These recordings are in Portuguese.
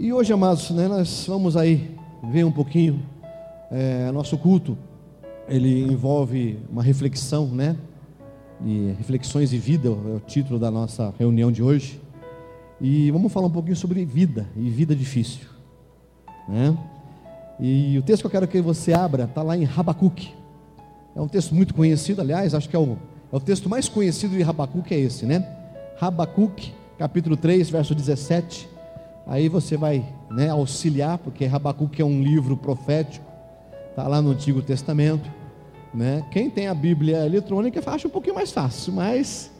E hoje, amados, né, nós vamos aí ver um pouquinho é, nosso culto. Ele envolve uma reflexão, né? De reflexões e vida é o título da nossa reunião de hoje. E vamos falar um pouquinho sobre vida e vida difícil, né? E o texto que eu quero que você abra está lá em Rabacuque. É um texto muito conhecido, aliás, acho que é o, é o texto mais conhecido de Rabacuque, é esse, né? Rabacuque, capítulo 3, verso 17. Aí você vai né, auxiliar, porque Rabacuque é um livro profético, está lá no Antigo Testamento. Né? Quem tem a Bíblia eletrônica acha um pouquinho mais fácil, mas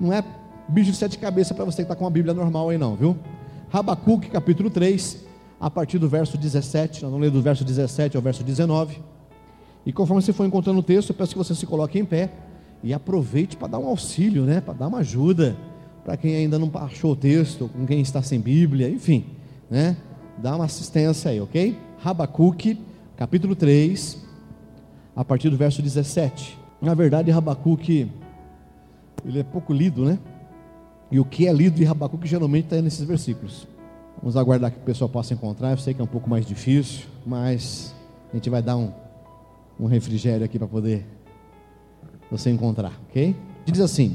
não é bicho de sete cabeças para você que está com a Bíblia normal aí, não, viu? Rabacuque, capítulo 3, a partir do verso 17, nós vamos ler do verso 17 ao verso 19. E conforme você for encontrando o texto, eu peço que você se coloque em pé e aproveite para dar um auxílio, né? Para dar uma ajuda para quem ainda não achou o texto, com quem está sem Bíblia, enfim, né? Dá uma assistência aí, ok? Rabacuque, capítulo 3, a partir do verso 17. Na verdade, Rabacuque, ele é pouco lido, né? E o que é lido de Rabacuque geralmente está nesses versículos. Vamos aguardar que o pessoal possa encontrar. Eu sei que é um pouco mais difícil, mas a gente vai dar um, um refrigério aqui para poder você encontrar, ok? Diz assim: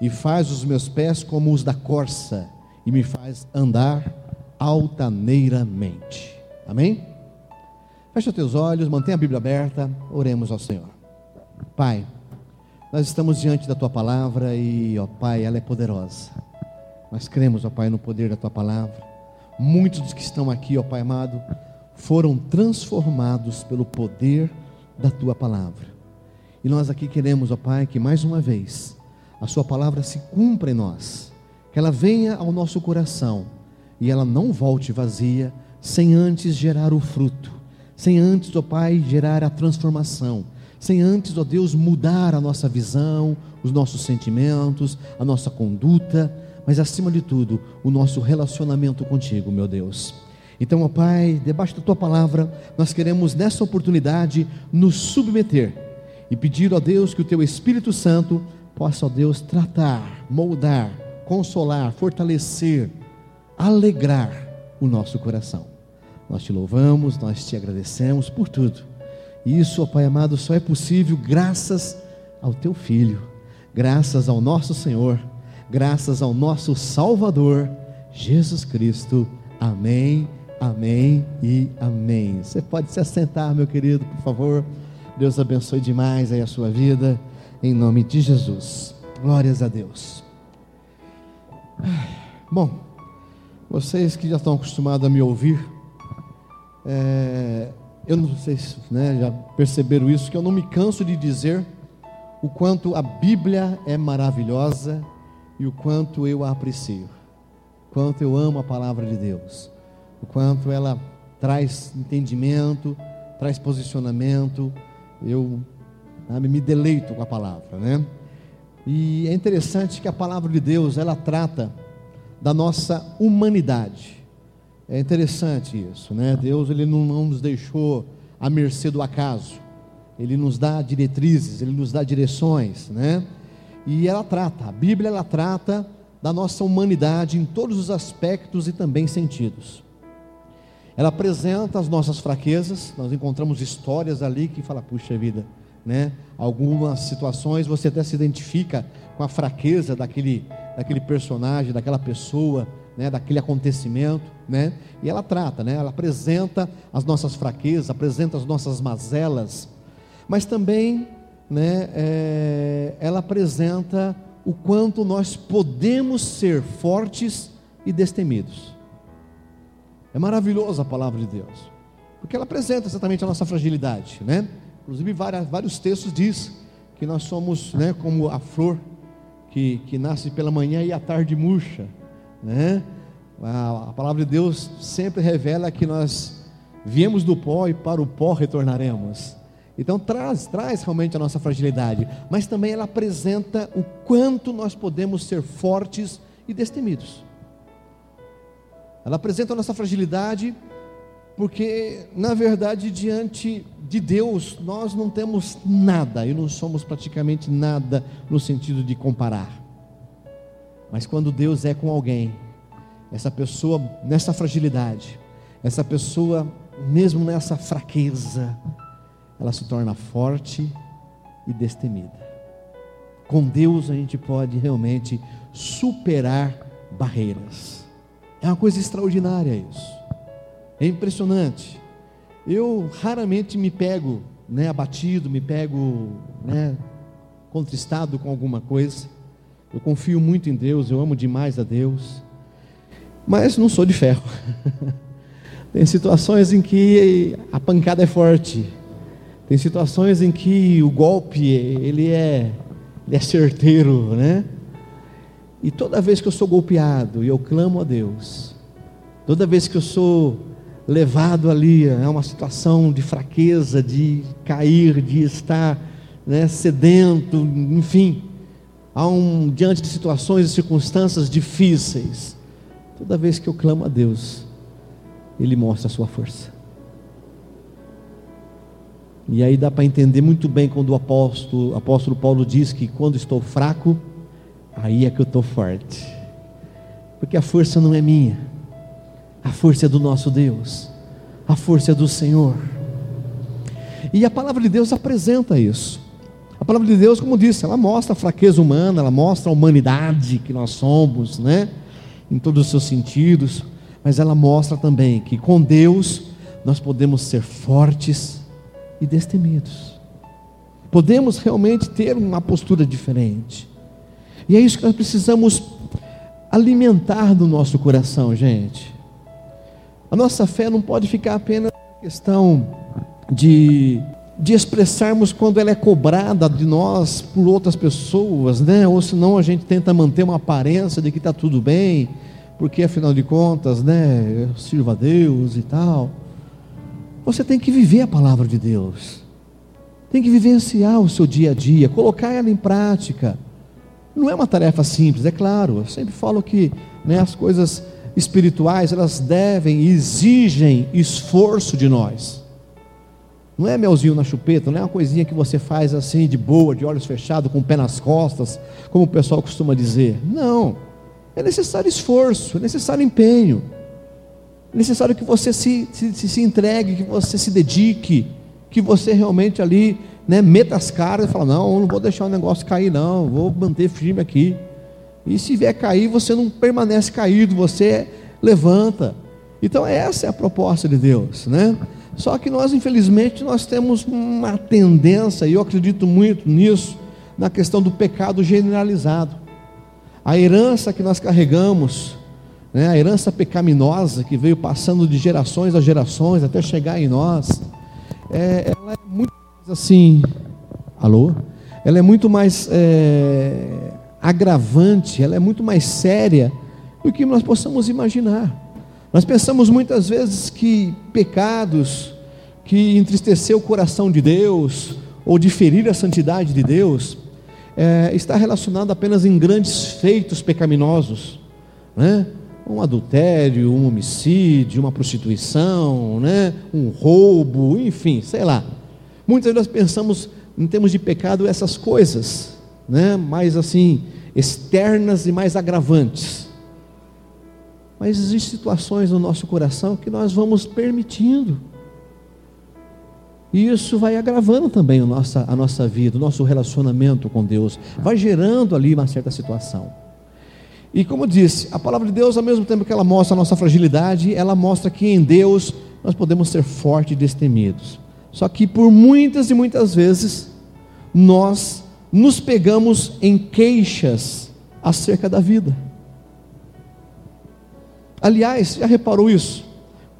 e faz os meus pés como os da corça e me faz andar altaneiramente. Amém? Fecha teus olhos, mantenha a Bíblia aberta, oremos ao Senhor. Pai, nós estamos diante da tua palavra e, ó Pai, ela é poderosa. Nós cremos, ó Pai, no poder da tua palavra. Muitos dos que estão aqui, ó Pai amado, foram transformados pelo poder da tua palavra. E nós aqui queremos, ó Pai, que mais uma vez a Sua palavra se cumpra em nós, que ela venha ao nosso coração e ela não volte vazia, sem antes gerar o fruto, sem antes, ó Pai, gerar a transformação, sem antes, ó Deus, mudar a nossa visão, os nossos sentimentos, a nossa conduta, mas acima de tudo, o nosso relacionamento contigo, meu Deus. Então, ó Pai, debaixo da tua palavra, nós queremos nessa oportunidade nos submeter e pedir, ó Deus, que o teu Espírito Santo possa, ó Deus, tratar, moldar, consolar, fortalecer, alegrar o nosso coração. Nós te louvamos, nós te agradecemos por tudo. Isso, ó Pai amado, só é possível graças ao teu Filho, graças ao nosso Senhor, graças ao nosso Salvador, Jesus Cristo. Amém, amém e amém. Você pode se assentar, meu querido, por favor. Deus abençoe demais aí a sua vida em nome de Jesus. Glórias a Deus. Bom, vocês que já estão acostumados a me ouvir, é, eu não sei se né, já perceberam isso, que eu não me canso de dizer o quanto a Bíblia é maravilhosa e o quanto eu a aprecio, o quanto eu amo a palavra de Deus, o quanto ela traz entendimento, traz posicionamento. Eu? Me deleito com a palavra, né? E é interessante que a palavra de Deus, ela trata da nossa humanidade. É interessante isso, né? Deus, ele não, não nos deixou à mercê do acaso. Ele nos dá diretrizes, ele nos dá direções, né? E ela trata, a Bíblia ela trata da nossa humanidade em todos os aspectos e também sentidos. Ela apresenta as nossas fraquezas, nós encontramos histórias ali que fala, puxa vida, né? Algumas situações você até se identifica com a fraqueza daquele, daquele personagem, daquela pessoa, né? Daquele acontecimento, né? E ela trata, né? Ela apresenta as nossas fraquezas, apresenta as nossas mazelas, mas também, né? É, ela apresenta o quanto nós podemos ser fortes e destemidos. É maravilhosa a palavra de Deus, porque ela apresenta exatamente a nossa fragilidade, né? Inclusive, várias, vários textos diz que nós somos né, como a flor que, que nasce pela manhã e à tarde murcha. Né? A, a palavra de Deus sempre revela que nós viemos do pó e para o pó retornaremos. Então traz, traz realmente a nossa fragilidade, mas também ela apresenta o quanto nós podemos ser fortes e destemidos. Ela apresenta a nossa fragilidade, porque na verdade diante de Deus nós não temos nada e não somos praticamente nada no sentido de comparar. Mas quando Deus é com alguém, essa pessoa nessa fragilidade, essa pessoa mesmo nessa fraqueza, ela se torna forte e destemida. Com Deus a gente pode realmente superar barreiras. É uma coisa extraordinária isso. É impressionante. Eu raramente me pego né, abatido, me pego né, contristado com alguma coisa. Eu confio muito em Deus, eu amo demais a Deus. Mas não sou de ferro. Tem situações em que a pancada é forte. Tem situações em que o golpe ele é, ele é certeiro, né? E toda vez que eu sou golpeado e eu clamo a Deus, toda vez que eu sou levado ali a uma situação de fraqueza, de cair, de estar né, sedento, enfim, a um, diante de situações e circunstâncias difíceis, toda vez que eu clamo a Deus, Ele mostra a sua força. E aí dá para entender muito bem quando o apóstolo, apóstolo Paulo diz que quando estou fraco, aí é que eu estou forte. Porque a força não é minha, a força é do nosso Deus, a força é do Senhor. E a palavra de Deus apresenta isso. A palavra de Deus, como disse, ela mostra a fraqueza humana, ela mostra a humanidade que nós somos, né? Em todos os seus sentidos, mas ela mostra também que com Deus nós podemos ser fortes e destemidos. Podemos realmente ter uma postura diferente. E é isso que nós precisamos alimentar no nosso coração, gente. A nossa fé não pode ficar apenas na questão de, de expressarmos quando ela é cobrada de nós por outras pessoas, né? Ou senão a gente tenta manter uma aparência de que está tudo bem, porque afinal de contas, né? Eu sirvo a Deus e tal. Você tem que viver a palavra de Deus. Tem que vivenciar o seu dia a dia, colocar ela em prática. Não é uma tarefa simples, é claro. Eu sempre falo que né, as coisas espirituais elas devem exigem esforço de nós. Não é melzinho na chupeta, não é uma coisinha que você faz assim de boa, de olhos fechados, com o pé nas costas, como o pessoal costuma dizer. Não. É necessário esforço, é necessário empenho. É necessário que você se, se, se entregue, que você se dedique, que você realmente ali né, meta as caras e fala, não, não vou deixar o negócio cair não, vou manter firme aqui. E se vier cair, você não permanece caído, você levanta. Então essa é a proposta de Deus, né? Só que nós, infelizmente, nós temos uma tendência, e eu acredito muito nisso, na questão do pecado generalizado. A herança que nós carregamos né, a herança pecaminosa que veio passando de gerações a gerações até chegar em nós, é, ela é muito mais assim, alô? Ela é muito mais é, agravante, ela é muito mais séria do que nós possamos imaginar. Nós pensamos muitas vezes que pecados que entristecer o coração de Deus ou de ferir a santidade de Deus é, está relacionado apenas em grandes feitos pecaminosos, né? um adultério, um homicídio, uma prostituição, né? um roubo, enfim, sei lá. Muitas vezes nós pensamos em termos de pecado essas coisas, né? mais assim, externas e mais agravantes. Mas existem situações no nosso coração que nós vamos permitindo. E isso vai agravando também a nossa, a nossa vida, o nosso relacionamento com Deus. Vai gerando ali uma certa situação. E como disse, a palavra de Deus, ao mesmo tempo que ela mostra a nossa fragilidade, ela mostra que em Deus nós podemos ser fortes e destemidos. Só que por muitas e muitas vezes nós nos pegamos em queixas acerca da vida. Aliás, já reparou isso?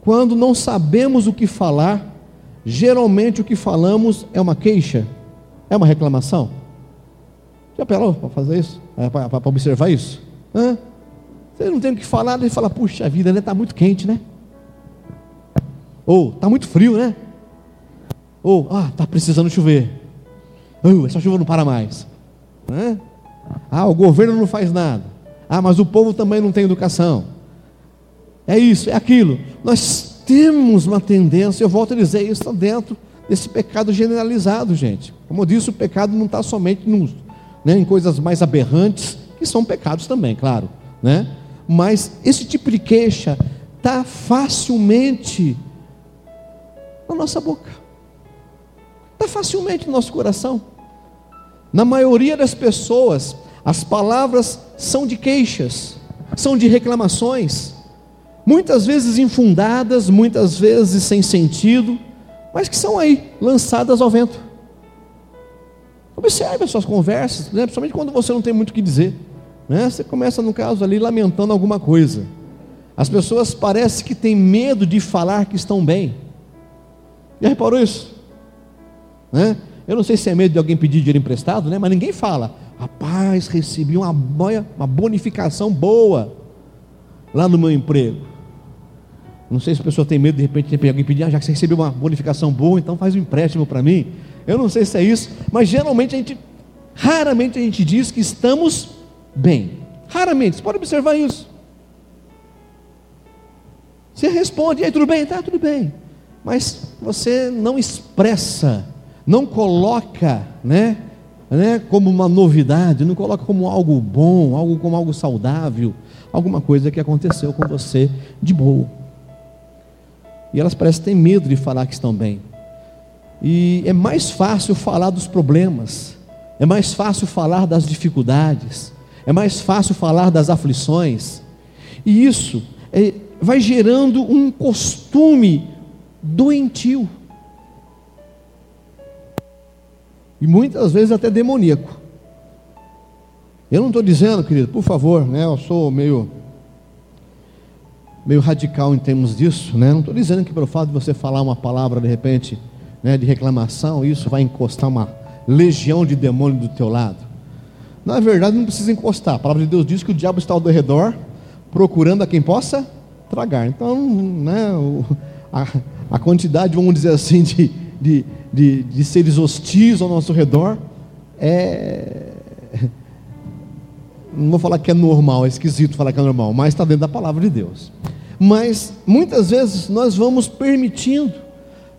Quando não sabemos o que falar, geralmente o que falamos é uma queixa, é uma reclamação. Já parou para fazer isso? É para observar isso? Hã? Você não tem o que falar, ele fala, puxa vida, né? Está muito quente, né? Ou, está muito frio, né? Ou, ah, está precisando chover. Uh, essa chuva não para mais. Né? Ah, o governo não faz nada. Ah, mas o povo também não tem educação. É isso, é aquilo. Nós temos uma tendência, eu volto a dizer, isso está dentro desse pecado generalizado, gente. Como eu disse, o pecado não está somente nos, né, em coisas mais aberrantes, que são pecados também, claro. Né? Mas esse tipo de queixa está facilmente na nossa boca, está facilmente no nosso coração. Na maioria das pessoas, as palavras são de queixas, são de reclamações, muitas vezes infundadas, muitas vezes sem sentido, mas que são aí, lançadas ao vento. Observe as suas conversas, né? principalmente quando você não tem muito o que dizer. Né? Você começa, no caso, ali lamentando alguma coisa. As pessoas parecem que têm medo de falar que estão bem. Já reparou isso? Né? Eu não sei se é medo de alguém pedir dinheiro emprestado, né? mas ninguém fala. Rapaz, recebi uma, uma bonificação boa lá no meu emprego. Não sei se a pessoa tem medo de repente de alguém pedir, ah, já que você recebeu uma bonificação boa, então faz um empréstimo para mim. Eu não sei se é isso, mas geralmente a gente, raramente a gente diz que estamos bem. Raramente, você pode observar isso. Você responde, e aí tudo bem? Tá, tudo bem. Mas você não expressa não coloca, né, né, como uma novidade, não coloca como algo bom, algo como algo saudável, alguma coisa que aconteceu com você de boa. E elas parecem ter medo de falar que estão bem. E é mais fácil falar dos problemas, é mais fácil falar das dificuldades, é mais fácil falar das aflições. E isso é, vai gerando um costume doentio e muitas vezes até demoníaco. Eu não estou dizendo, querido, por favor, né, eu sou meio meio radical em termos disso, né? Não estou dizendo que pelo fato de você falar uma palavra de repente, né, de reclamação, isso vai encostar uma legião de demônio do teu lado. Na verdade, não precisa encostar. A palavra de Deus diz que o diabo está ao redor, procurando a quem possa tragar. Então, né, a, a quantidade, vamos dizer assim, de, de, de, de seres hostis ao nosso redor é. Não vou falar que é normal, é esquisito falar que é normal, mas está dentro da palavra de Deus. Mas muitas vezes nós vamos permitindo,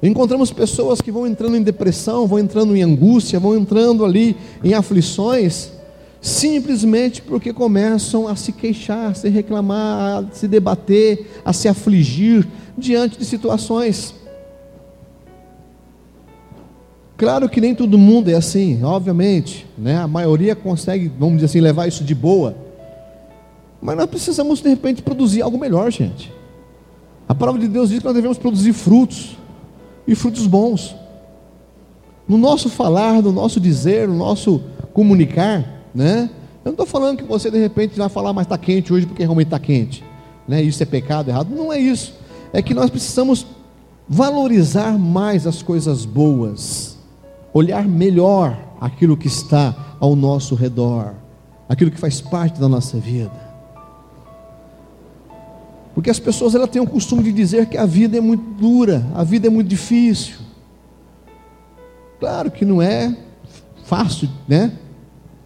encontramos pessoas que vão entrando em depressão, vão entrando em angústia, vão entrando ali em aflições, simplesmente porque começam a se queixar, a se reclamar, a se debater, a se afligir diante de situações. Claro que nem todo mundo é assim, obviamente, né? A maioria consegue, vamos dizer assim, levar isso de boa. Mas nós precisamos de repente produzir algo melhor, gente. A palavra de Deus diz que nós devemos produzir frutos e frutos bons. No nosso falar, no nosso dizer, no nosso comunicar, né? Eu não estou falando que você de repente vai falar, mas está quente hoje porque realmente está quente, né? Isso é pecado errado. Não é isso. É que nós precisamos valorizar mais as coisas boas olhar melhor aquilo que está ao nosso redor, aquilo que faz parte da nossa vida. Porque as pessoas elas têm o costume de dizer que a vida é muito dura, a vida é muito difícil. Claro que não é fácil, né,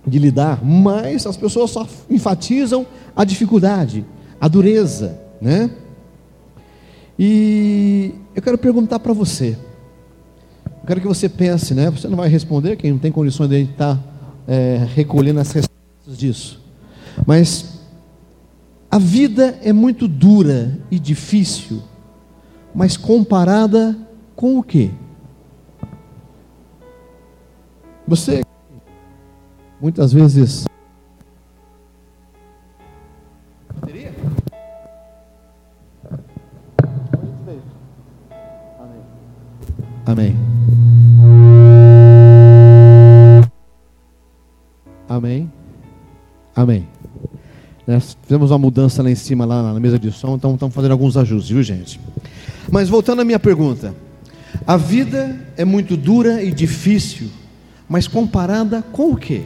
de lidar, mas as pessoas só enfatizam a dificuldade, a dureza, né? E eu quero perguntar para você, quero que você pense, né? Você não vai responder, quem não tem condições de estar é, recolhendo as respostas disso. Mas a vida é muito dura e difícil, mas comparada com o quê? Você muitas vezes Amém. Amém. Amém. Nós fizemos uma mudança lá em cima, lá na mesa de som, então estamos fazendo alguns ajustes, viu gente? Mas voltando à minha pergunta. A vida é muito dura e difícil, mas comparada com o quê?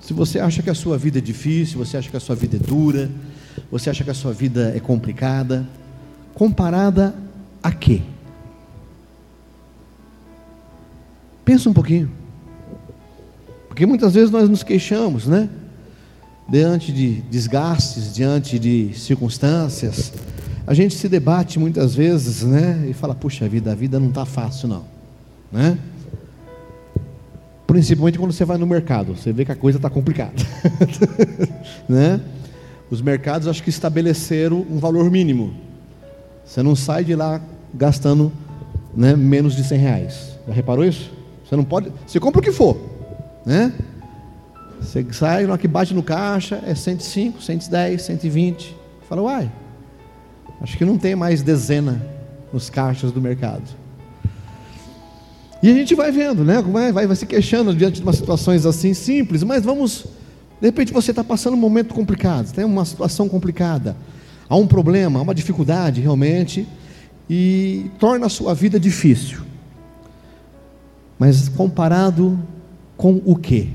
Se você acha que a sua vida é difícil, você acha que a sua vida é dura, você acha que a sua vida é complicada, comparada a quê? Pensa um pouquinho. Porque muitas vezes nós nos queixamos, né? Diante de desgastes, diante de circunstâncias, a gente se debate muitas vezes, né? E fala, puxa vida, a vida não está fácil não, né? Principalmente quando você vai no mercado, você vê que a coisa está complicada, né? Os mercados acho que estabeleceram um valor mínimo. Você não sai de lá gastando né, menos de 100 reais. Já reparou isso? Você não pode. Você compra o que for, né? Você sai, na que bate no caixa, é 105, 110, 120. Fala, uai, Acho que não tem mais dezena nos caixas do mercado. E a gente vai vendo, né? Vai, vai, vai se queixando diante de umas situações assim simples, mas vamos. De repente você está passando um momento complicado, tem uma situação complicada, há um problema, há uma dificuldade realmente, e torna a sua vida difícil. Mas comparado com o que?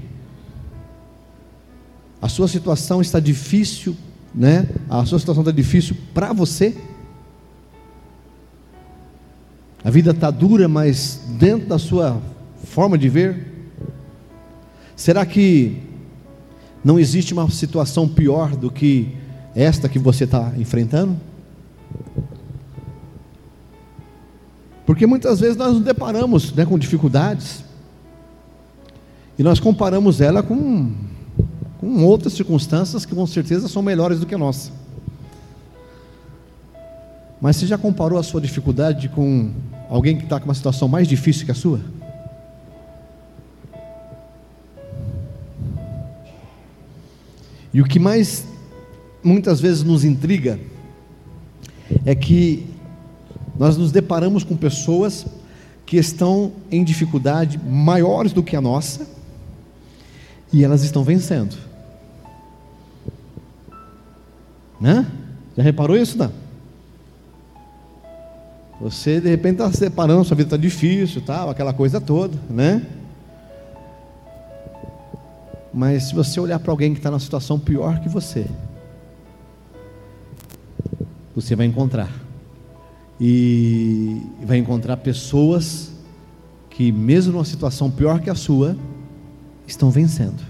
A sua situação está difícil né? A sua situação está difícil para você. A vida está dura, mas dentro da sua forma de ver. Será que não existe uma situação pior do que esta que você está enfrentando? Porque muitas vezes nós nos deparamos né, com dificuldades e nós comparamos ela com com outras circunstâncias que com certeza são melhores do que a nossa. Mas você já comparou a sua dificuldade com alguém que está com uma situação mais difícil que a sua? E o que mais muitas vezes nos intriga é que nós nos deparamos com pessoas que estão em dificuldade maiores do que a nossa e elas estão vencendo. Né? Já reparou isso, não? Você de repente está se separando, sua vida está difícil, tal, aquela coisa toda, né? Mas se você olhar para alguém que está numa situação pior que você, você vai encontrar. E vai encontrar pessoas que, mesmo numa situação pior que a sua, estão vencendo.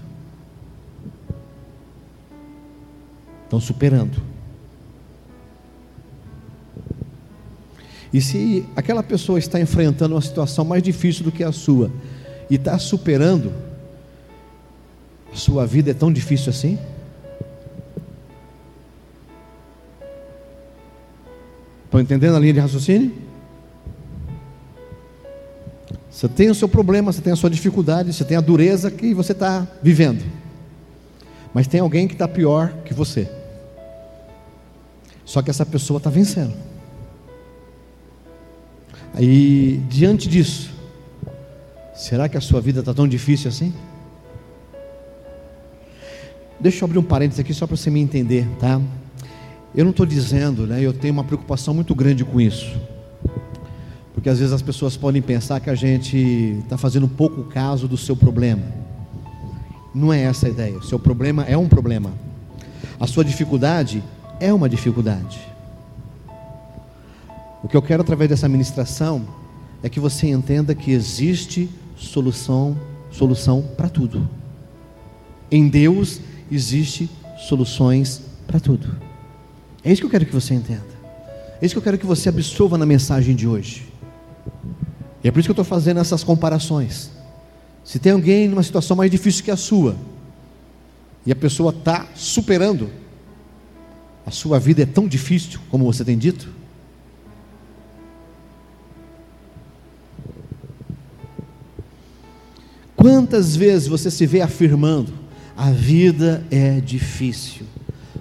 Estão superando. E se aquela pessoa está enfrentando uma situação mais difícil do que a sua e está superando, a sua vida é tão difícil assim? Estão entendendo a linha de raciocínio? Você tem o seu problema, você tem a sua dificuldade, você tem a dureza que você está vivendo. Mas tem alguém que está pior que você. Só que essa pessoa está vencendo. Aí, diante disso, será que a sua vida está tão difícil assim? Deixa eu abrir um parênteses aqui só para você me entender, tá? Eu não estou dizendo, né? Eu tenho uma preocupação muito grande com isso. Porque às vezes as pessoas podem pensar que a gente está fazendo pouco caso do seu problema. Não é essa a ideia. O seu problema é um problema. A sua dificuldade é uma dificuldade. O que eu quero através dessa ministração é que você entenda que existe solução, solução para tudo. Em Deus existe soluções para tudo. É isso que eu quero que você entenda. É isso que eu quero que você absorva na mensagem de hoje. E é por isso que eu estou fazendo essas comparações. Se tem alguém numa situação mais difícil que a sua, e a pessoa está superando, a sua vida é tão difícil, como você tem dito? Quantas vezes você se vê afirmando: a vida é difícil,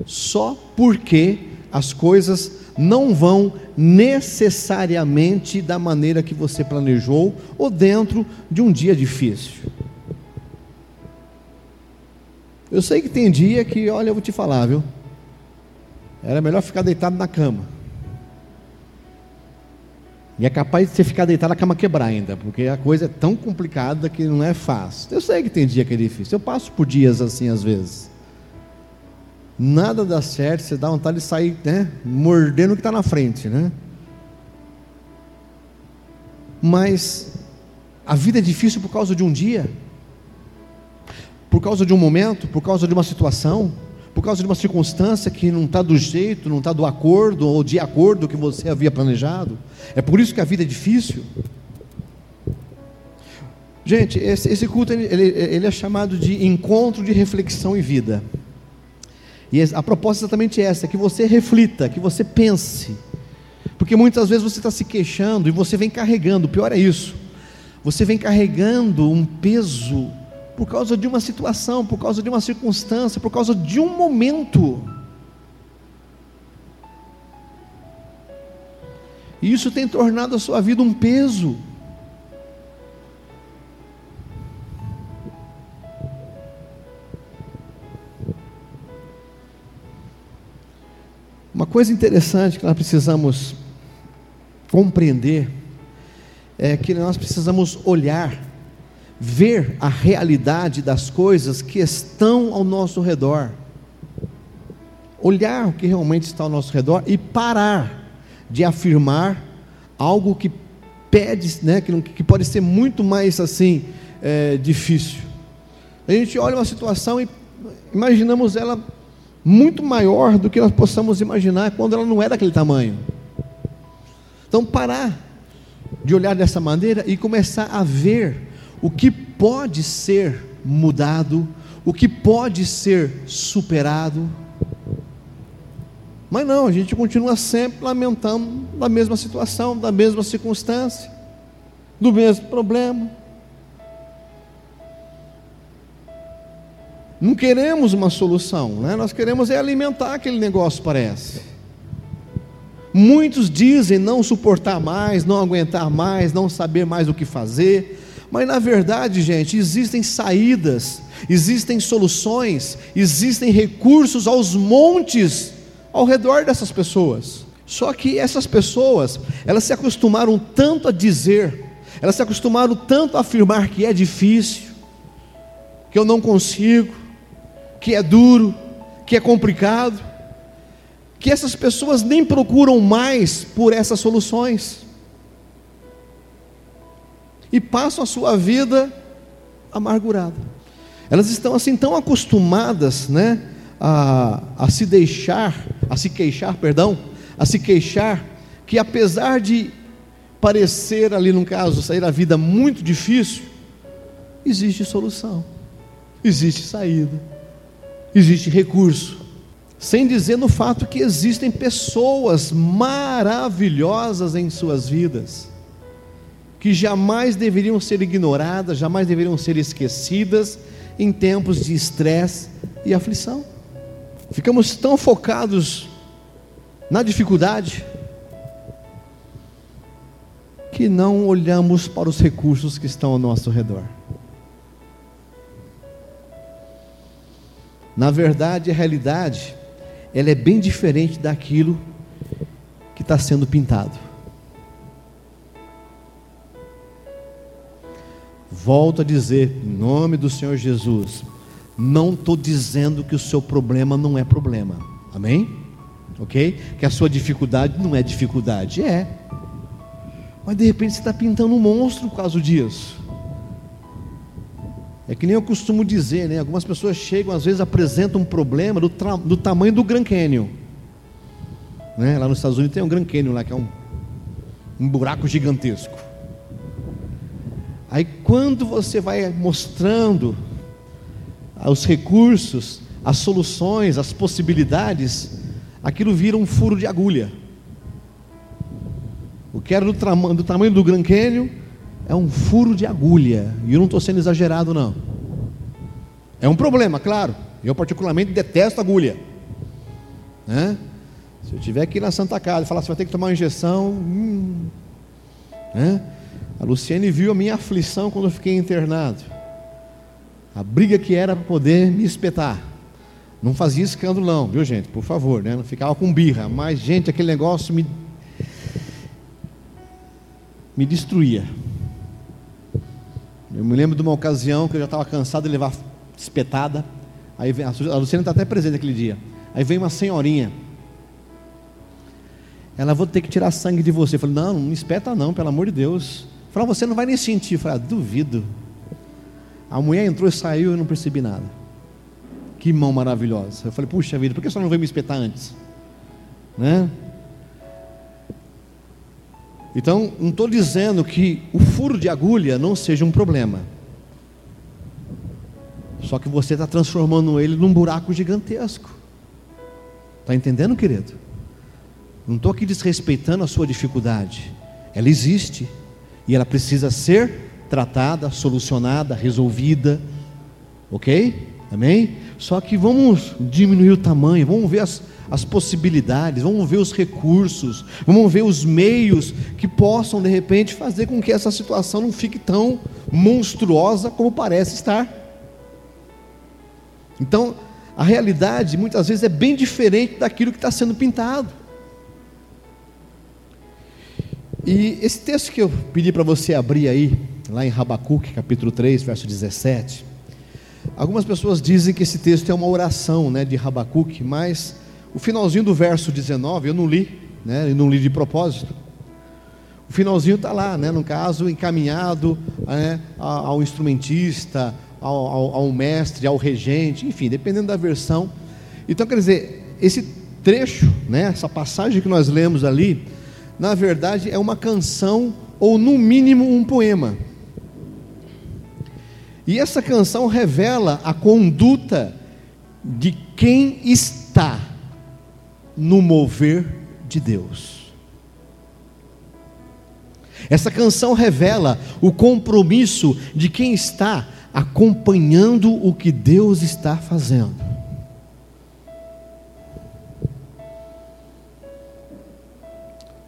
só porque as coisas não vão necessariamente da maneira que você planejou ou dentro de um dia difícil. Eu sei que tem dia que, olha, eu vou te falar, viu? Era melhor ficar deitado na cama. E é capaz de você ficar deitado na cama quebrar ainda, porque a coisa é tão complicada que não é fácil. Eu sei que tem dia que é difícil. Eu passo por dias assim às vezes. Nada dá certo, você dá vontade de sair, né, mordendo o que está na frente, né? Mas a vida é difícil por causa de um dia, por causa de um momento, por causa de uma situação por causa de uma circunstância que não está do jeito, não está do acordo ou de acordo que você havia planejado. É por isso que a vida é difícil. Gente, esse, culto ele, ele, é chamado de encontro de reflexão e vida. E a proposta é exatamente essa: que você reflita, que você pense. Porque muitas vezes você está se queixando e você vem carregando, o pior é isso. Você vem carregando um peso por causa de uma situação, por causa de uma circunstância, por causa de um momento. E isso tem tornado a sua vida um peso. Uma coisa interessante que nós precisamos compreender é que nós precisamos olhar ver a realidade das coisas que estão ao nosso redor. Olhar o que realmente está ao nosso redor e parar de afirmar algo que pede, né, que, que pode ser muito mais assim é, difícil. A gente olha uma situação e imaginamos ela muito maior do que nós possamos imaginar quando ela não é daquele tamanho. Então parar de olhar dessa maneira e começar a ver o que pode ser mudado, o que pode ser superado. Mas não, a gente continua sempre lamentando da mesma situação, da mesma circunstância, do mesmo problema. Não queremos uma solução, né? nós queremos é alimentar aquele negócio, parece. Muitos dizem não suportar mais, não aguentar mais, não saber mais o que fazer, mas na verdade, gente, existem saídas, existem soluções, existem recursos aos montes ao redor dessas pessoas. Só que essas pessoas, elas se acostumaram tanto a dizer, elas se acostumaram tanto a afirmar que é difícil, que eu não consigo, que é duro, que é complicado, que essas pessoas nem procuram mais por essas soluções e passam a sua vida amargurada. Elas estão assim tão acostumadas, né, a, a se deixar, a se queixar, perdão, a se queixar, que apesar de parecer ali no caso sair a vida muito difícil, existe solução, existe saída, existe recurso. Sem dizer no fato que existem pessoas maravilhosas em suas vidas que jamais deveriam ser ignoradas, jamais deveriam ser esquecidas em tempos de estresse e aflição. Ficamos tão focados na dificuldade que não olhamos para os recursos que estão ao nosso redor. Na verdade, a realidade, ela é bem diferente daquilo que está sendo pintado. Volto a dizer, em nome do Senhor Jesus, não estou dizendo que o seu problema não é problema, amém? Ok? Que a sua dificuldade não é dificuldade, é. Mas de repente você está pintando um monstro por causa disso. É que nem eu costumo dizer, né? Algumas pessoas chegam, às vezes apresentam um problema do, do tamanho do Grand Canyon. Né? Lá nos Estados Unidos tem um Grand Canyon lá, que é um, um buraco gigantesco. Aí quando você vai mostrando os recursos, as soluções, as possibilidades, aquilo vira um furo de agulha. O que era do, do tamanho do Grand Canyon é um furo de agulha. E eu não estou sendo exagerado, não. É um problema, claro. Eu particularmente detesto agulha. Né? Se eu tiver aqui na Santa Casa e falar, você vai ter que tomar uma injeção. Hum, né? A Luciene viu a minha aflição quando eu fiquei internado. A briga que era para poder me espetar. Não fazia escândalo, não, viu gente? Por favor, né? Não ficava com birra. Mas, gente, aquele negócio me. me destruía. Eu me lembro de uma ocasião que eu já estava cansado de levar espetada. Aí vem, a Luciana está até presente aquele dia. Aí vem uma senhorinha. Ela, vou ter que tirar sangue de você. Eu falei, não, não espeta não, pelo amor de Deus. Falou, você não vai nem sentir. Eu falei, ah, duvido. A mulher entrou e saiu e eu não percebi nada. Que mão maravilhosa. Eu falei, puxa vida, por que você não veio me espetar antes? Né? Então, não estou dizendo que o furo de agulha não seja um problema. Só que você está transformando ele num buraco gigantesco. Está entendendo, querido? Não estou aqui desrespeitando a sua dificuldade. Ela existe. E ela precisa ser tratada, solucionada, resolvida. Ok? Amém? Só que vamos diminuir o tamanho, vamos ver as, as possibilidades, vamos ver os recursos, vamos ver os meios que possam de repente fazer com que essa situação não fique tão monstruosa como parece estar. Então, a realidade muitas vezes é bem diferente daquilo que está sendo pintado. E esse texto que eu pedi para você abrir aí, lá em Rabacuque, capítulo 3, verso 17. Algumas pessoas dizem que esse texto é uma oração né, de Rabacuque, mas o finalzinho do verso 19 eu não li, né, eu não li de propósito. O finalzinho está lá, né, no caso, encaminhado né, ao instrumentista, ao, ao, ao mestre, ao regente, enfim, dependendo da versão. Então, quer dizer, esse trecho, né, essa passagem que nós lemos ali, na verdade é uma canção ou no mínimo um poema. E essa canção revela a conduta de quem está no mover de Deus. Essa canção revela o compromisso de quem está acompanhando o que Deus está fazendo.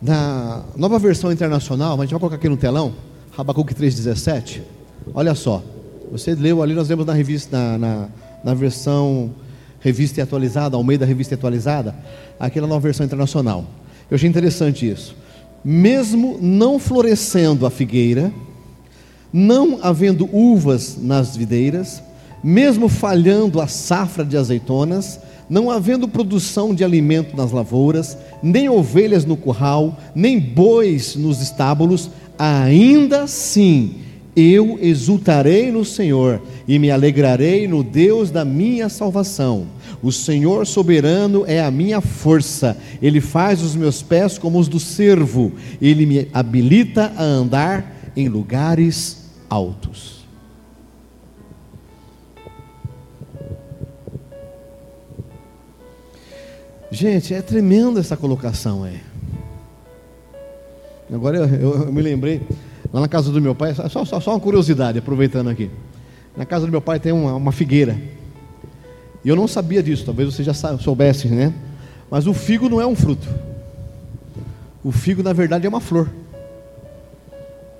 Na nova versão internacional, a gente vai colocar aqui no telão, Habacuque 3,17. Olha só, você leu ali, nós lemos na revista, na, na, na versão revista e atualizada, ao meio da revista atualizada, aquela nova versão internacional. Eu achei interessante isso. Mesmo não florescendo a figueira, não havendo uvas nas videiras, mesmo falhando a safra de azeitonas, não havendo produção de alimento nas lavouras, nem ovelhas no curral, nem bois nos estábulos, ainda assim eu exultarei no Senhor e me alegrarei no Deus da minha salvação. O Senhor soberano é a minha força, Ele faz os meus pés como os do servo, Ele me habilita a andar em lugares altos. Gente, é tremenda essa colocação, é. Agora eu, eu, eu, me lembrei, lá na casa do meu pai, só, só, só uma curiosidade, aproveitando aqui. Na casa do meu pai tem uma, uma figueira. E eu não sabia disso, talvez você já soubesse, né? Mas o figo não é um fruto. O figo, na verdade, é uma flor.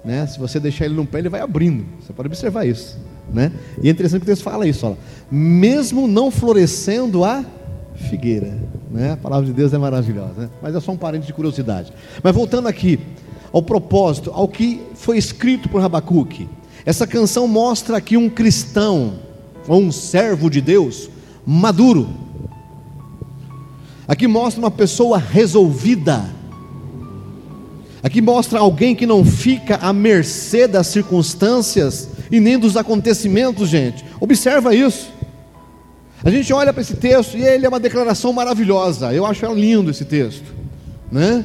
Né? Se você deixar ele no pé, ele vai abrindo. Você pode observar isso. Né? E é interessante que Deus fala isso. Olha. Mesmo não florescendo a figueira. Né? A palavra de Deus é maravilhosa, né? mas é só um parente de curiosidade. Mas voltando aqui ao propósito, ao que foi escrito por Rabacuque, essa canção mostra aqui um cristão, ou um servo de Deus, maduro. Aqui mostra uma pessoa resolvida. Aqui mostra alguém que não fica à mercê das circunstâncias e nem dos acontecimentos, gente. Observa isso. A gente olha para esse texto e ele é uma declaração maravilhosa. Eu acho lindo esse texto, né?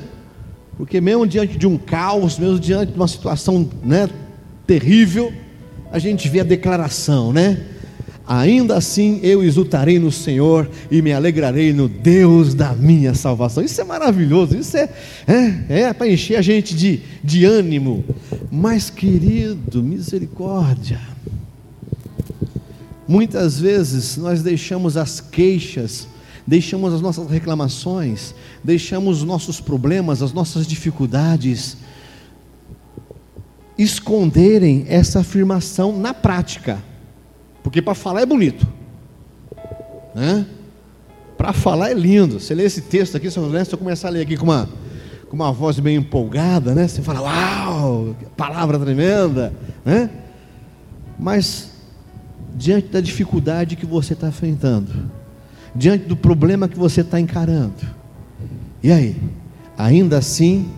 Porque mesmo diante de um caos, mesmo diante de uma situação, né, terrível, a gente vê a declaração, né? Ainda assim eu exultarei no Senhor e me alegrarei no Deus da minha salvação. Isso é maravilhoso, isso é, é, é para encher a gente de, de ânimo. Mas, querido, misericórdia. Muitas vezes nós deixamos as queixas, deixamos as nossas reclamações, deixamos os nossos problemas, as nossas dificuldades esconderem essa afirmação na prática. Porque para falar é bonito, né? Para falar é lindo. Você lê esse texto aqui, se eu começar a ler aqui com uma, com uma voz bem empolgada, né? Você fala, uau, palavra tremenda, né? Mas diante da dificuldade que você está enfrentando, diante do problema que você está encarando, e aí? Ainda assim,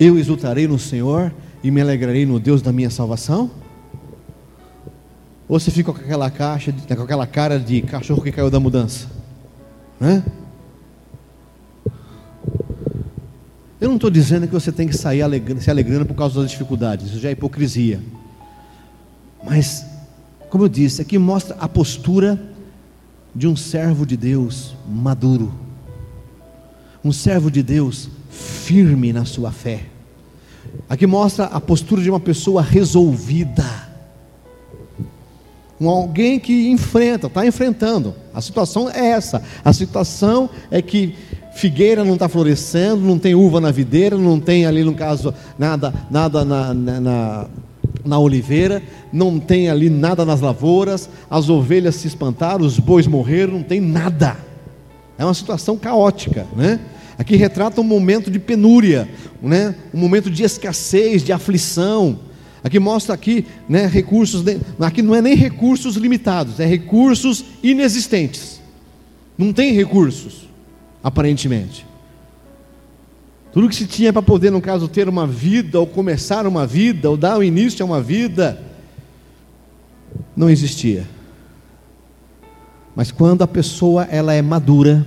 eu exultarei no Senhor e me alegrarei no Deus da minha salvação? Ou você fica com aquela caixa, com aquela cara de cachorro que caiu da mudança? Né? Eu não estou dizendo que você tem que sair alegrando, se alegrando por causa das dificuldades, isso já é hipocrisia. Mas, como eu disse, aqui mostra a postura de um servo de Deus maduro, um servo de Deus firme na sua fé. Aqui mostra a postura de uma pessoa resolvida, um alguém que enfrenta, está enfrentando. A situação é essa. A situação é que figueira não está florescendo, não tem uva na videira, não tem ali no caso nada, nada na, na, na, na oliveira, não tem ali nada nas lavouras, as ovelhas se espantaram, os bois morreram, não tem nada. É uma situação caótica, né? Aqui retrata um momento de penúria, né? um momento de escassez, de aflição. Aqui mostra aqui, né, recursos, aqui não é nem recursos limitados, é recursos inexistentes. Não tem recursos aparentemente. Tudo que se tinha para poder, no caso, ter uma vida, ou começar uma vida, ou dar o início a uma vida, não existia. Mas quando a pessoa ela é madura,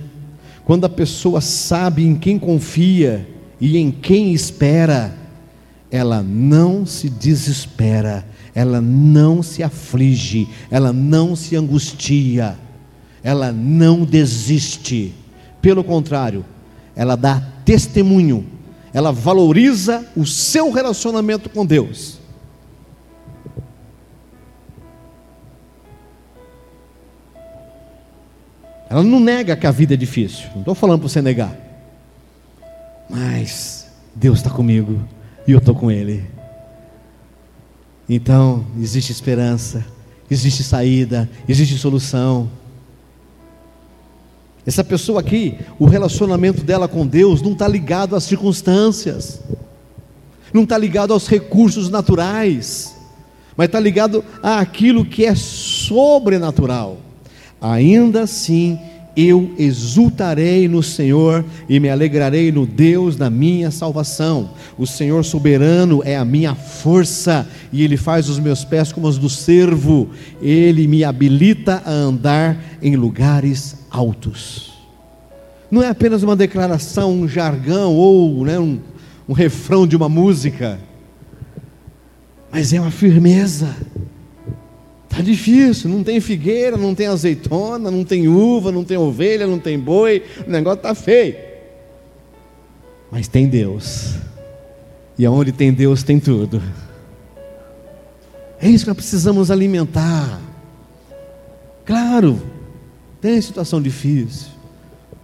quando a pessoa sabe em quem confia e em quem espera, ela não se desespera, ela não se aflige, ela não se angustia, ela não desiste. Pelo contrário, ela dá testemunho, ela valoriza o seu relacionamento com Deus. Ela não nega que a vida é difícil, não estou falando para você negar, mas Deus está comigo e eu estou com Ele. Então, existe esperança, existe saída, existe solução. Essa pessoa aqui, o relacionamento dela com Deus não está ligado às circunstâncias, não está ligado aos recursos naturais, mas está ligado àquilo que é sobrenatural. Ainda assim, eu exultarei no Senhor e me alegrarei no Deus da minha salvação. O Senhor soberano é a minha força e Ele faz os meus pés como os do servo, Ele me habilita a andar em lugares altos. Não é apenas uma declaração, um jargão ou né, um, um refrão de uma música, mas é uma firmeza. Está difícil, não tem figueira, não tem azeitona, não tem uva, não tem ovelha, não tem boi, o negócio está feio. Mas tem Deus, e aonde tem Deus tem tudo. É isso que nós precisamos alimentar. Claro, tem situação difícil.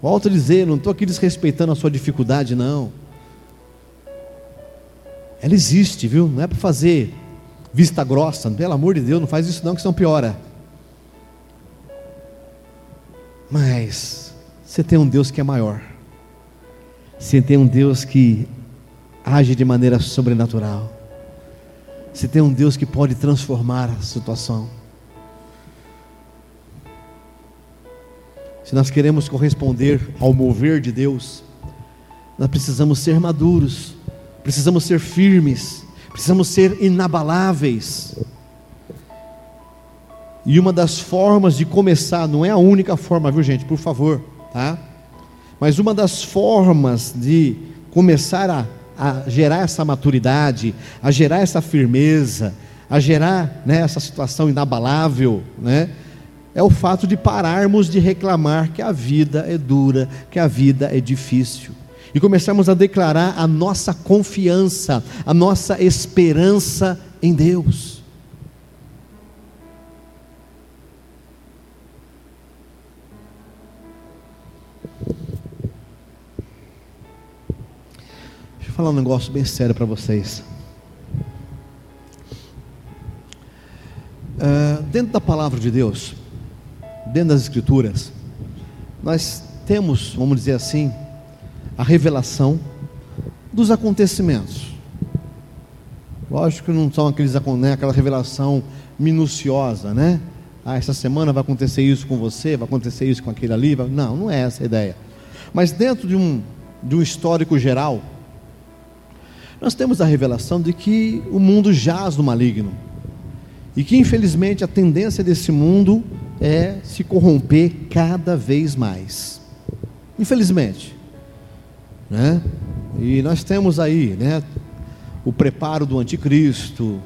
Volto a dizer, não estou aqui desrespeitando a sua dificuldade, não. Ela existe, viu? Não é para fazer vista grossa, pelo amor de Deus, não faz isso não, que senão piora. Mas você tem um Deus que é maior. Você tem um Deus que age de maneira sobrenatural. Você tem um Deus que pode transformar a situação. Se nós queremos corresponder ao mover de Deus, nós precisamos ser maduros, precisamos ser firmes, precisamos ser inabaláveis. E uma das formas de começar, não é a única forma, viu gente, por favor, tá? Mas uma das formas de começar a, a gerar essa maturidade, a gerar essa firmeza, a gerar né, essa situação inabalável, né? é o fato de pararmos de reclamar que a vida é dura, que a vida é difícil. E começarmos a declarar a nossa confiança, a nossa esperança em Deus. Deixa eu falar um negócio bem sério para vocês. Uh, dentro da palavra de Deus, dentro das Escrituras, nós temos, vamos dizer assim, a revelação dos acontecimentos. Lógico que não são aqueles, né, aquela revelação minuciosa, né? Ah, essa semana vai acontecer isso com você, vai acontecer isso com aquele ali. Não, não é essa a ideia. Mas dentro de um, de um histórico geral, nós temos a revelação de que o mundo jaz no maligno. E que infelizmente a tendência desse mundo é se corromper cada vez mais. Infelizmente. Né? E nós temos aí né, o preparo do anticristo,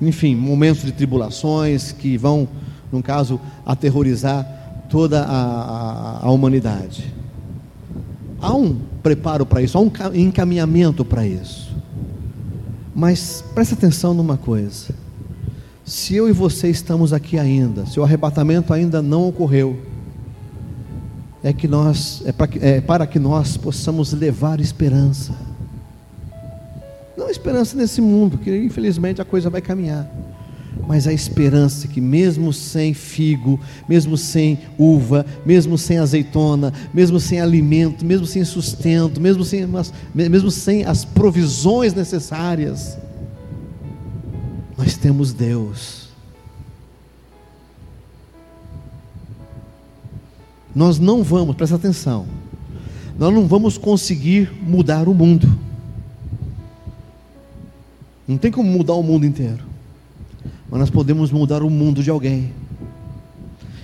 enfim, momentos de tribulações que vão no caso, aterrorizar toda a, a, a humanidade. Há um preparo para isso, há um encaminhamento para isso. Mas preste atenção numa coisa: se eu e você estamos aqui ainda, se o arrebatamento ainda não ocorreu, é que nós é para, é para que nós possamos levar esperança. Não esperança nesse mundo, que infelizmente a coisa vai caminhar mas a esperança que, mesmo sem figo, mesmo sem uva, mesmo sem azeitona, mesmo sem alimento, mesmo sem sustento, mesmo sem, mesmo sem as provisões necessárias, nós temos Deus. Nós não vamos, presta atenção, nós não vamos conseguir mudar o mundo. Não tem como mudar o mundo inteiro mas nós podemos mudar o mundo de alguém.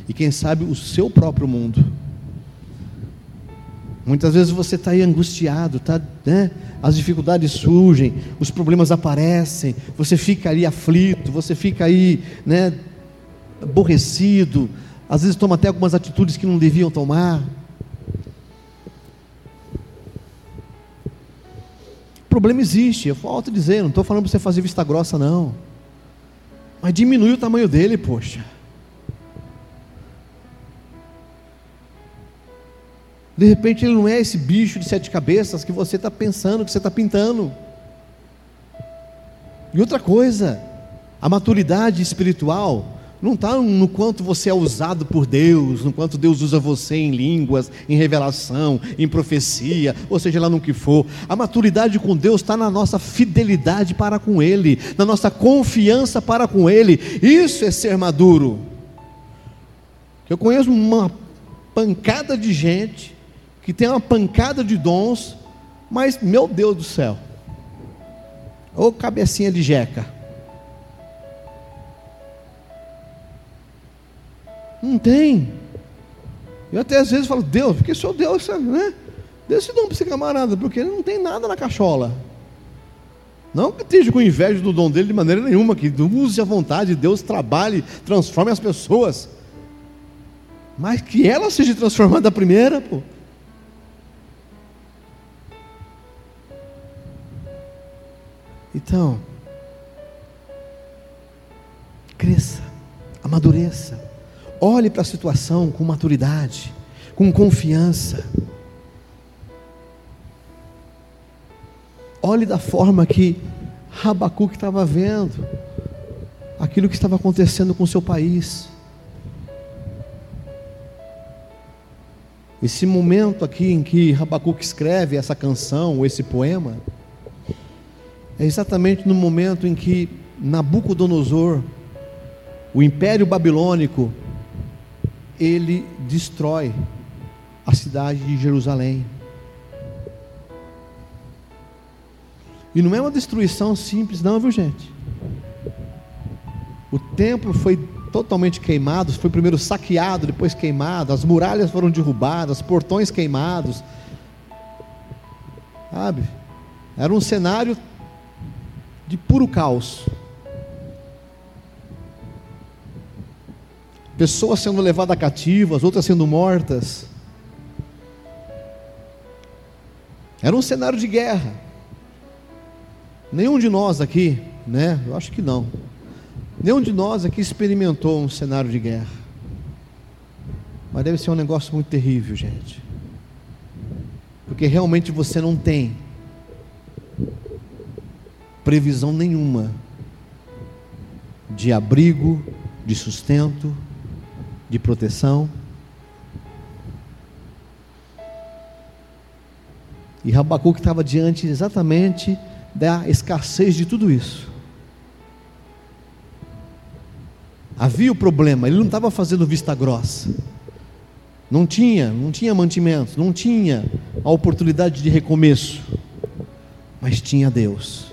E quem sabe o seu próprio mundo. Muitas vezes você está aí angustiado, tá, né? as dificuldades surgem, os problemas aparecem, você fica ali aflito, você fica aí né, aborrecido, às vezes toma até algumas atitudes que não deviam tomar. O problema existe, eu volto a dizer, não estou falando para você fazer vista grossa, não. Mas diminui o tamanho dele, poxa. De repente ele não é esse bicho de sete cabeças que você está pensando, que você está pintando. E outra coisa, a maturidade espiritual não está no quanto você é usado por Deus, no quanto Deus usa você em línguas, em revelação, em profecia, ou seja lá no que for. A maturidade com Deus está na nossa fidelidade para com Ele, na nossa confiança para com Ele. Isso é ser maduro. Eu conheço uma pancada de gente que tem uma pancada de dons, mas meu Deus do céu, ô cabecinha de jeca. Não tem. Eu até às vezes falo, Deus, porque sou Deus, né? Deus se dá para esse camarada, porque ele não tem nada na cachola. Não que esteja com inveja do dom dele de maneira nenhuma, que use a vontade de Deus, trabalhe, transforme as pessoas. Mas que ela seja transformada primeira, pô. Então, cresça, amadureça. Olhe para a situação com maturidade, com confiança. Olhe da forma que Rabacuque estava vendo aquilo que estava acontecendo com o seu país. Esse momento aqui em que Rabacuque escreve essa canção, esse poema, é exatamente no momento em que Nabucodonosor, o império babilônico, ele destrói a cidade de Jerusalém. E não é uma destruição simples, não, viu gente? O templo foi totalmente queimado, foi primeiro saqueado, depois queimado, as muralhas foram derrubadas, portões queimados. Sabe? Era um cenário de puro caos. Pessoas sendo levadas cativas, outras sendo mortas. Era um cenário de guerra. Nenhum de nós aqui, né? Eu acho que não. Nenhum de nós aqui experimentou um cenário de guerra. Mas deve ser um negócio muito terrível, gente. Porque realmente você não tem previsão nenhuma de abrigo, de sustento, de proteção. E Rabacuque estava diante exatamente da escassez de tudo isso. Havia o problema, ele não estava fazendo vista grossa. Não tinha, não tinha mantimento, não tinha a oportunidade de recomeço. Mas tinha Deus.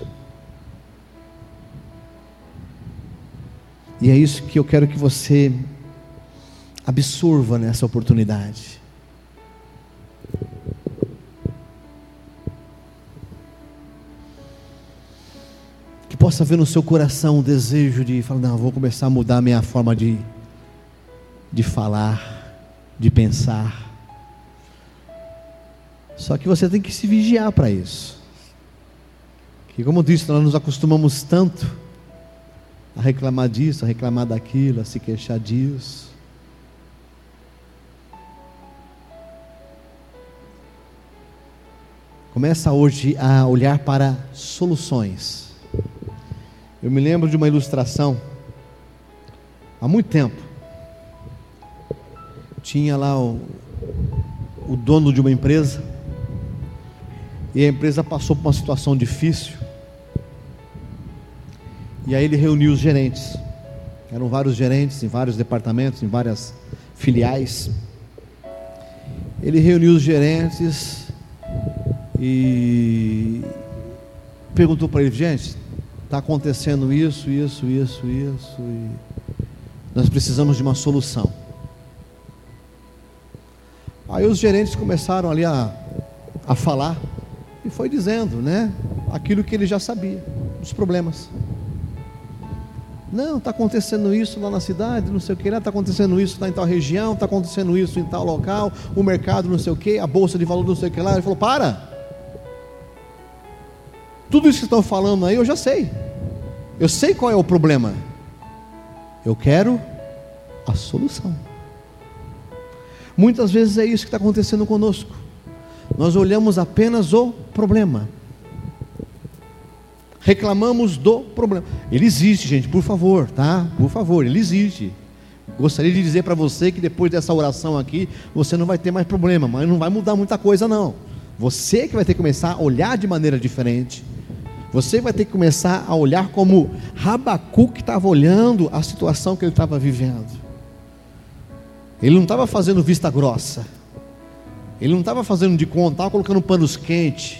E é isso que eu quero que você absorva nessa oportunidade. Que possa haver no seu coração o desejo de falar: não, vou começar a mudar a minha forma de, de falar, de pensar. Só que você tem que se vigiar para isso. Que, como eu disse, nós nos acostumamos tanto a reclamar disso, a reclamar daquilo, a se queixar disso. Começa hoje a olhar para soluções. Eu me lembro de uma ilustração, há muito tempo. Tinha lá o, o dono de uma empresa, e a empresa passou por uma situação difícil, e aí ele reuniu os gerentes. Eram vários gerentes em vários departamentos, em várias filiais. Ele reuniu os gerentes e perguntou para eles: gente, está acontecendo isso, isso, isso, isso, e nós precisamos de uma solução. Aí os gerentes começaram ali a, a falar e foi dizendo, né, aquilo que ele já sabia, os problemas. Não, está acontecendo isso lá na cidade, não sei o que lá, está acontecendo isso lá em tal região, está acontecendo isso em tal local, o mercado não sei o que, a bolsa de valor não sei o que lá. Ele falou: para! Tudo isso que estão falando aí eu já sei. Eu sei qual é o problema. Eu quero a solução. Muitas vezes é isso que está acontecendo conosco. Nós olhamos apenas o problema reclamamos do problema. Ele existe, gente, por favor, tá? Por favor, ele existe. Gostaria de dizer para você que depois dessa oração aqui, você não vai ter mais problema, mas não vai mudar muita coisa, não. Você que vai ter que começar a olhar de maneira diferente. Você vai ter que começar a olhar como Rabacuque estava olhando a situação que ele estava vivendo. Ele não estava fazendo vista grossa. Ele não estava fazendo de conta, estava colocando panos quentes.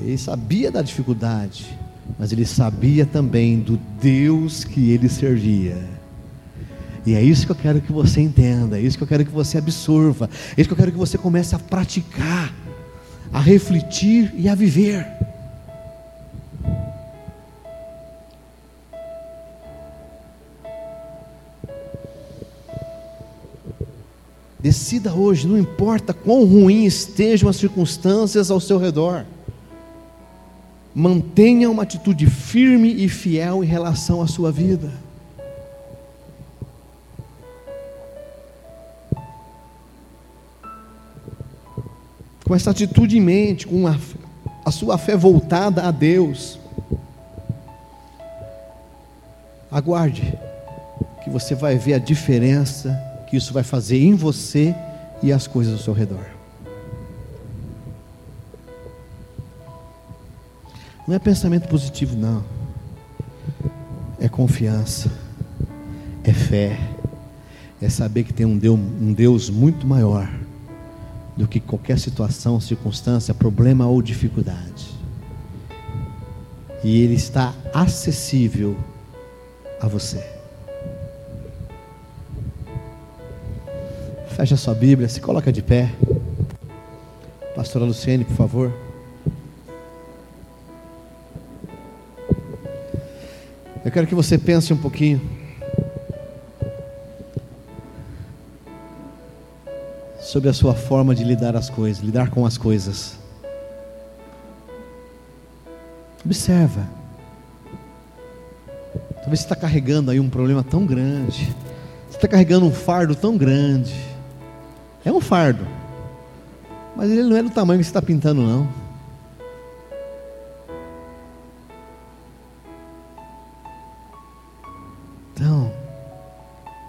Ele sabia da dificuldade, mas ele sabia também do Deus que ele servia. E é isso que eu quero que você entenda, é isso que eu quero que você absorva, é isso que eu quero que você comece a praticar, a refletir e a viver. Decida hoje, não importa quão ruim estejam as circunstâncias ao seu redor mantenha uma atitude firme e fiel em relação à sua vida. Com essa atitude em mente, com a, a sua fé voltada a Deus, aguarde, que você vai ver a diferença que isso vai fazer em você e as coisas ao seu redor. Não é pensamento positivo, não. É confiança, é fé, é saber que tem um Deus, um Deus muito maior do que qualquer situação, circunstância, problema ou dificuldade. E Ele está acessível a você. Fecha sua Bíblia, se coloca de pé. Pastora Luciene, por favor. Eu quero que você pense um pouquinho. Sobre a sua forma de lidar as coisas, lidar com as coisas. Observa. Talvez você está carregando aí um problema tão grande. Você está carregando um fardo tão grande. É um fardo. Mas ele não é do tamanho que você está pintando, não.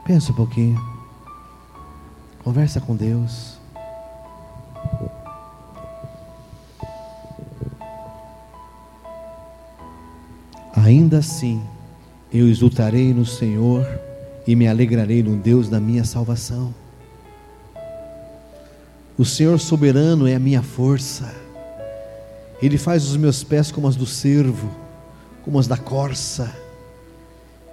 Pensa um pouquinho. Conversa com Deus. Ainda assim, eu exultarei no Senhor e me alegrarei no Deus da minha salvação. O Senhor soberano é a minha força. Ele faz os meus pés como as do cervo, como as da corça.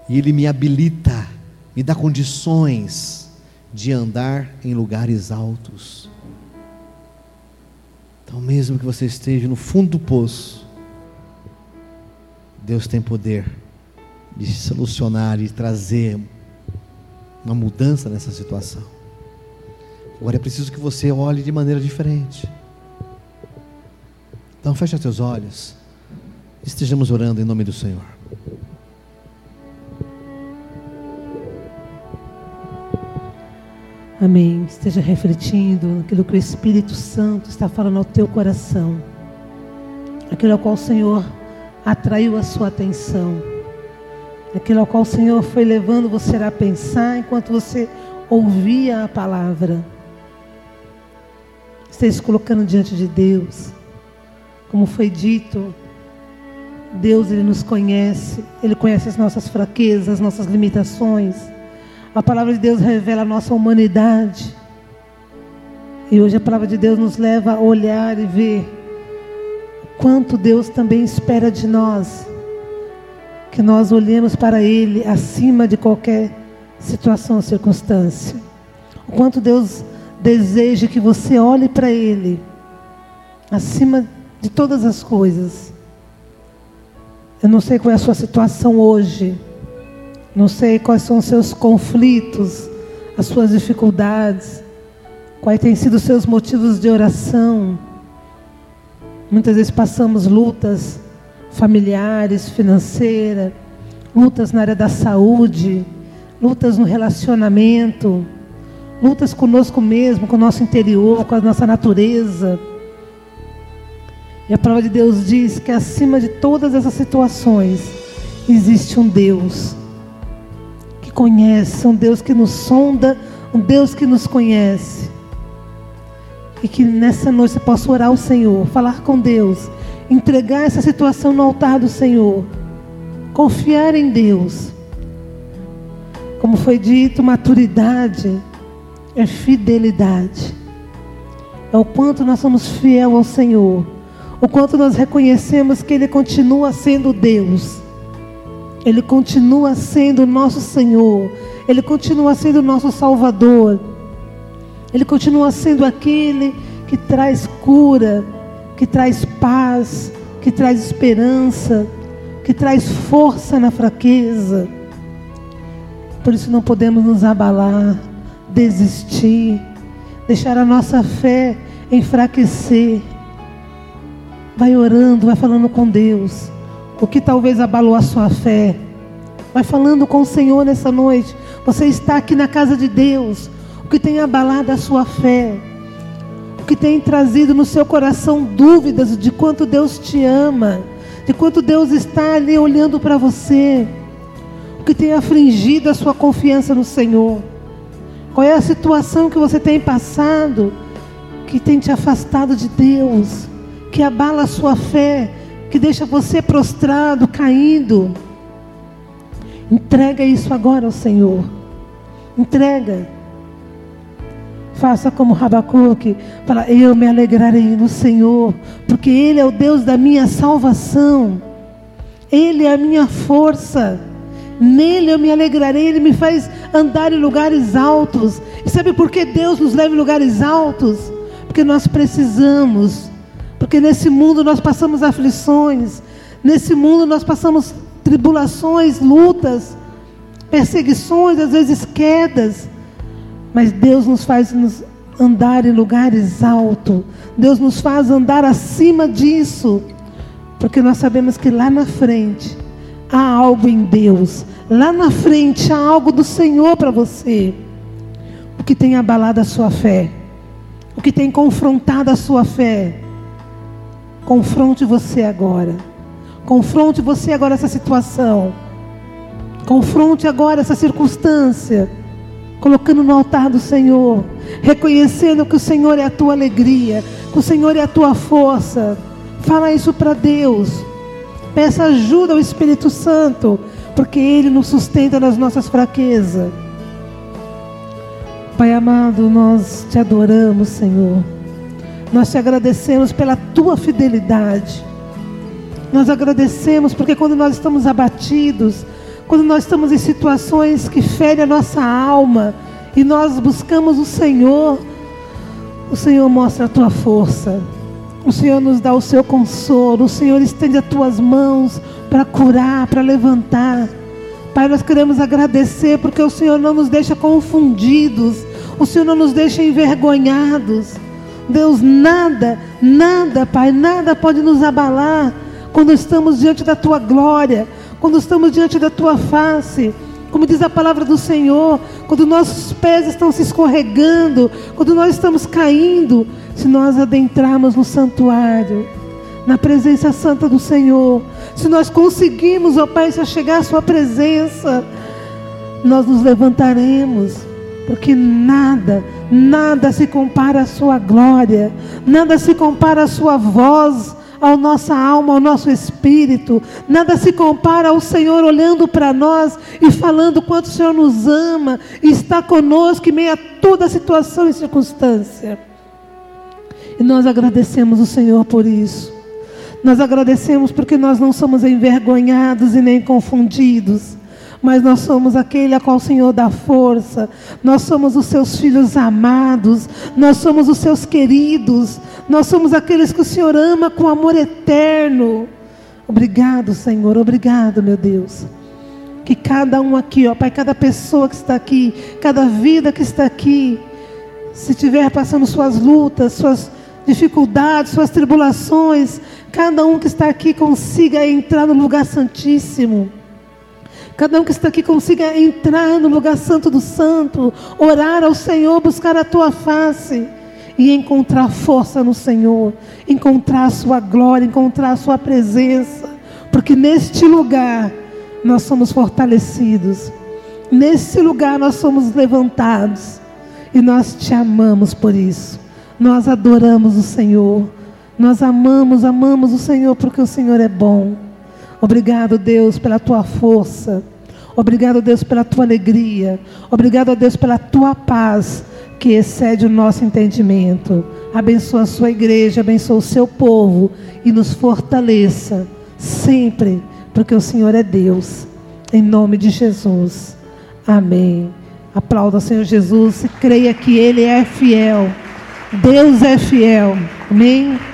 E ele me habilita, me dá condições de andar em lugares altos. Então, mesmo que você esteja no fundo do poço, Deus tem poder de solucionar e trazer uma mudança nessa situação. Agora é preciso que você olhe de maneira diferente. Então feche seus olhos. Estejamos orando em nome do Senhor. Amém. Esteja refletindo naquilo que o Espírito Santo está falando ao teu coração. Aquilo ao qual o Senhor atraiu a sua atenção. Aquilo ao qual o Senhor foi levando você a pensar enquanto você ouvia a palavra. Esteja se colocando diante de Deus. Como foi dito, Deus ele nos conhece, ele conhece as nossas fraquezas, as nossas limitações. A palavra de Deus revela a nossa humanidade. E hoje a palavra de Deus nos leva a olhar e ver quanto Deus também espera de nós. Que nós olhemos para Ele acima de qualquer situação ou circunstância. O quanto Deus deseja que você olhe para Ele acima de todas as coisas. Eu não sei qual é a sua situação hoje. Não sei quais são os seus conflitos, as suas dificuldades, quais têm sido seus motivos de oração. Muitas vezes passamos lutas familiares, financeiras, lutas na área da saúde, lutas no relacionamento, lutas conosco mesmo, com o nosso interior, com a nossa natureza. E a palavra de Deus diz que acima de todas essas situações existe um Deus conhece, um Deus que nos sonda, um Deus que nos conhece. E que nessa noite você possa orar ao Senhor, falar com Deus, entregar essa situação no altar do Senhor, confiar em Deus. Como foi dito, maturidade é fidelidade. É o quanto nós somos fiel ao Senhor, o quanto nós reconhecemos que Ele continua sendo Deus ele continua sendo nosso Senhor. Ele continua sendo nosso Salvador. Ele continua sendo aquele que traz cura, que traz paz, que traz esperança, que traz força na fraqueza. Por isso não podemos nos abalar, desistir, deixar a nossa fé enfraquecer. Vai orando, vai falando com Deus o que talvez abalou a sua fé. Vai falando com o Senhor nessa noite. Você está aqui na casa de Deus. O que tem abalado a sua fé. O que tem trazido no seu coração dúvidas de quanto Deus te ama. De quanto Deus está ali olhando para você. O que tem afligido a sua confiança no Senhor. Qual é a situação que você tem passado que tem te afastado de Deus, que abala a sua fé, que deixa você prostrado, caindo. Entrega isso agora ao Senhor. Entrega. Faça como Rabacuque, fala, eu me alegrarei no Senhor, porque Ele é o Deus da minha salvação. Ele é a minha força. Nele eu me alegrarei, Ele me faz andar em lugares altos. E sabe por que Deus nos leva em lugares altos? Porque nós precisamos porque nesse mundo nós passamos aflições, nesse mundo nós passamos tribulações, lutas, perseguições, às vezes quedas. Mas Deus nos faz nos andar em lugares altos. Deus nos faz andar acima disso. Porque nós sabemos que lá na frente há algo em Deus. Lá na frente há algo do Senhor para você. O que tem abalado a sua fé. O que tem confrontado a sua fé Confronte você agora. Confronte você agora essa situação. Confronte agora essa circunstância. Colocando no altar do Senhor. Reconhecendo que o Senhor é a tua alegria. Que o Senhor é a tua força. Fala isso para Deus. Peça ajuda ao Espírito Santo, porque Ele nos sustenta nas nossas fraquezas. Pai amado, nós te adoramos, Senhor. Nós te agradecemos pela tua fidelidade. Nós agradecemos porque quando nós estamos abatidos, quando nós estamos em situações que ferem a nossa alma e nós buscamos o Senhor, o Senhor mostra a tua força. O Senhor nos dá o seu consolo. O Senhor estende as tuas mãos para curar, para levantar. Pai, nós queremos agradecer porque o Senhor não nos deixa confundidos. O Senhor não nos deixa envergonhados. Deus, nada, nada, Pai, nada pode nos abalar quando estamos diante da tua glória, quando estamos diante da tua face. Como diz a palavra do Senhor, quando nossos pés estão se escorregando, quando nós estamos caindo, se nós adentrarmos no santuário, na presença santa do Senhor, se nós conseguirmos, ó Pai, se chegar à Sua presença, nós nos levantaremos, porque nada, nada se compara à Sua glória, nada se compara à Sua voz, à nossa alma, ao nosso espírito. Nada se compara ao Senhor olhando para nós e falando quanto o Senhor nos ama e está conosco em meio a toda situação e circunstância. E nós agradecemos o Senhor por isso. Nós agradecemos porque nós não somos envergonhados e nem confundidos mas nós somos aquele a qual o Senhor dá força, nós somos os seus filhos amados, nós somos os seus queridos, nós somos aqueles que o Senhor ama com amor eterno. Obrigado, Senhor, obrigado, meu Deus. Que cada um aqui, ó Pai, cada pessoa que está aqui, cada vida que está aqui, se estiver passando suas lutas, suas dificuldades, suas tribulações, cada um que está aqui consiga entrar no lugar santíssimo Cada um que está aqui consiga entrar no lugar santo do santo, orar ao Senhor, buscar a tua face e encontrar força no Senhor, encontrar a sua glória, encontrar a sua presença, porque neste lugar nós somos fortalecidos. Nesse lugar nós somos levantados e nós te amamos por isso. Nós adoramos o Senhor. Nós amamos, amamos o Senhor porque o Senhor é bom. Obrigado, Deus, pela tua força. Obrigado, Deus, pela tua alegria. Obrigado, Deus, pela tua paz que excede o nosso entendimento. Abençoa a sua igreja, abençoa o seu povo e nos fortaleça sempre, porque o Senhor é Deus. Em nome de Jesus. Amém. Aplauda o Senhor Jesus e creia que Ele é fiel. Deus é fiel. Amém.